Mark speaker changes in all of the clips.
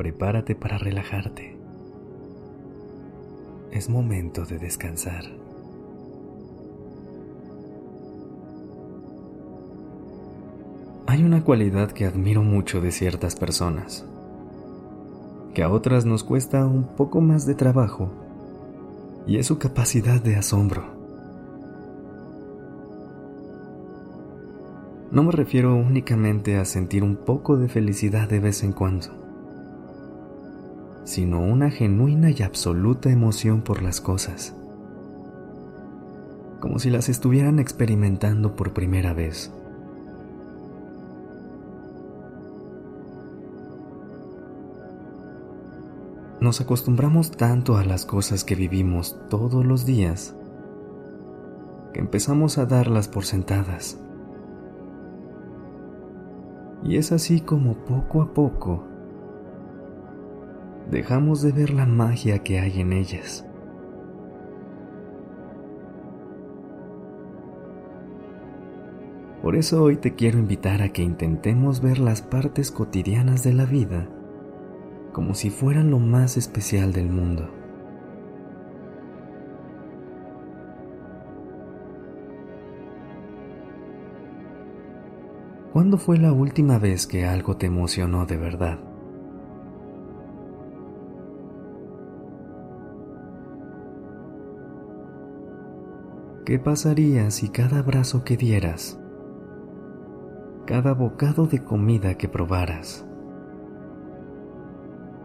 Speaker 1: Prepárate para relajarte. Es momento de descansar. Hay una cualidad que admiro mucho de ciertas personas, que a otras nos cuesta un poco más de trabajo, y es su capacidad de asombro. No me refiero únicamente a sentir un poco de felicidad de vez en cuando, sino una genuina y absoluta emoción por las cosas, como si las estuvieran experimentando por primera vez. Nos acostumbramos tanto a las cosas que vivimos todos los días que empezamos a darlas por sentadas y es así como poco a poco dejamos de ver la magia que hay en ellas. Por eso hoy te quiero invitar a que intentemos ver las partes cotidianas de la vida como si fueran lo más especial del mundo. ¿Cuándo fue la última vez que algo te emocionó de verdad? ¿Qué pasaría si cada abrazo que dieras, cada bocado de comida que probaras,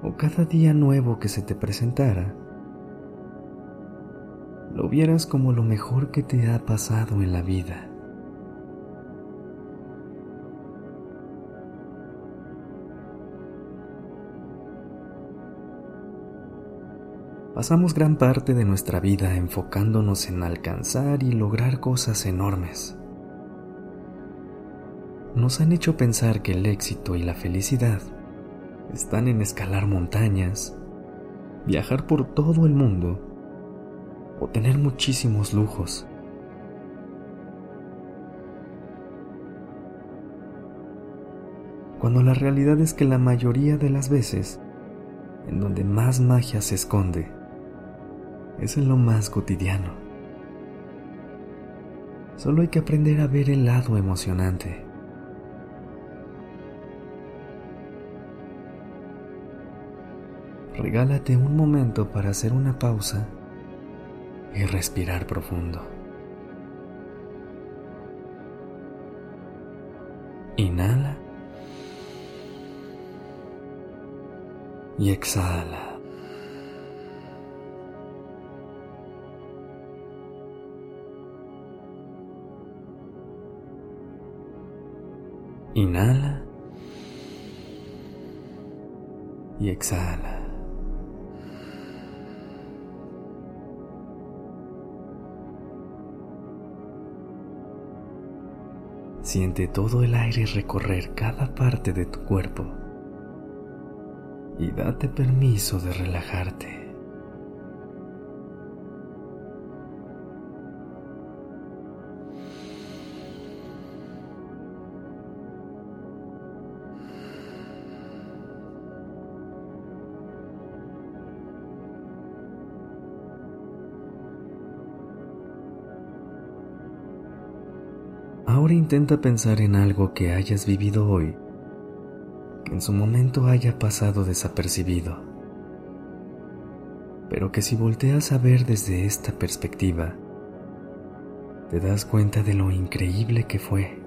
Speaker 1: o cada día nuevo que se te presentara, lo vieras como lo mejor que te ha pasado en la vida? Pasamos gran parte de nuestra vida enfocándonos en alcanzar y lograr cosas enormes. Nos han hecho pensar que el éxito y la felicidad están en escalar montañas, viajar por todo el mundo o tener muchísimos lujos. Cuando la realidad es que la mayoría de las veces, en donde más magia se esconde, es en lo más cotidiano. Solo hay que aprender a ver el lado emocionante. Regálate un momento para hacer una pausa y respirar profundo. Inhala y exhala. Inhala y exhala. Siente todo el aire recorrer cada parte de tu cuerpo y date permiso de relajarte. Ahora intenta pensar en algo que hayas vivido hoy, que en su momento haya pasado desapercibido, pero que si volteas a ver desde esta perspectiva, te das cuenta de lo increíble que fue.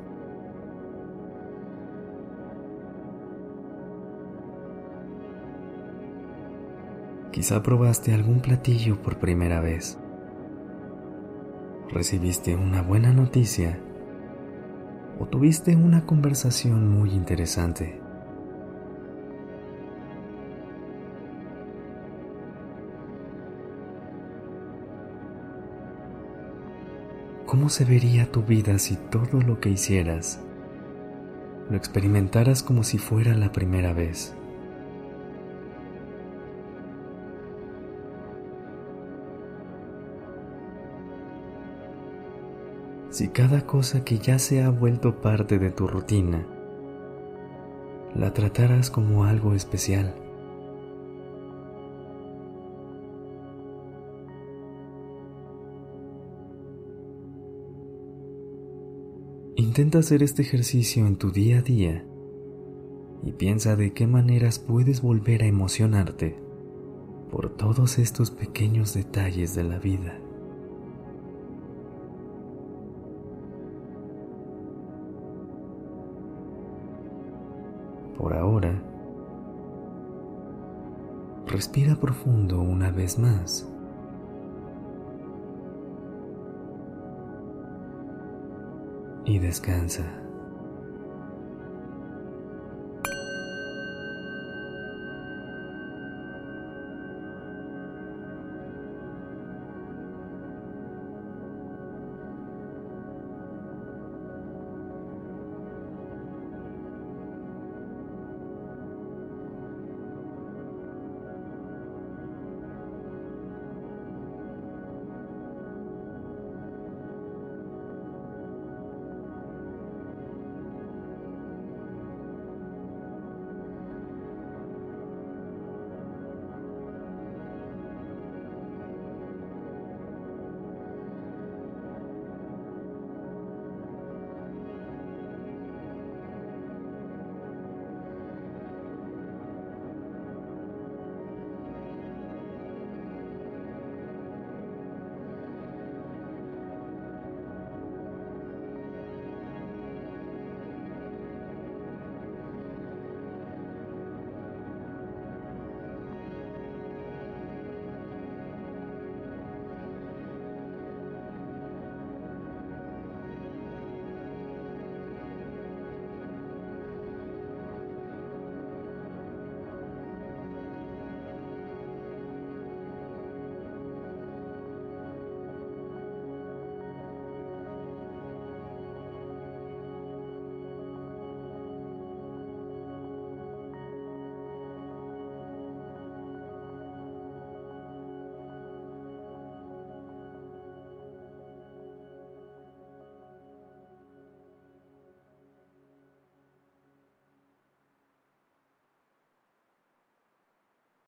Speaker 1: Quizá probaste algún platillo por primera vez. Recibiste una buena noticia o tuviste una conversación muy interesante. ¿Cómo se vería tu vida si todo lo que hicieras lo experimentaras como si fuera la primera vez? Si cada cosa que ya se ha vuelto parte de tu rutina, la trataras como algo especial. Intenta hacer este ejercicio en tu día a día y piensa de qué maneras puedes volver a emocionarte por todos estos pequeños detalles de la vida. Por ahora, respira profundo una vez más. y descansa.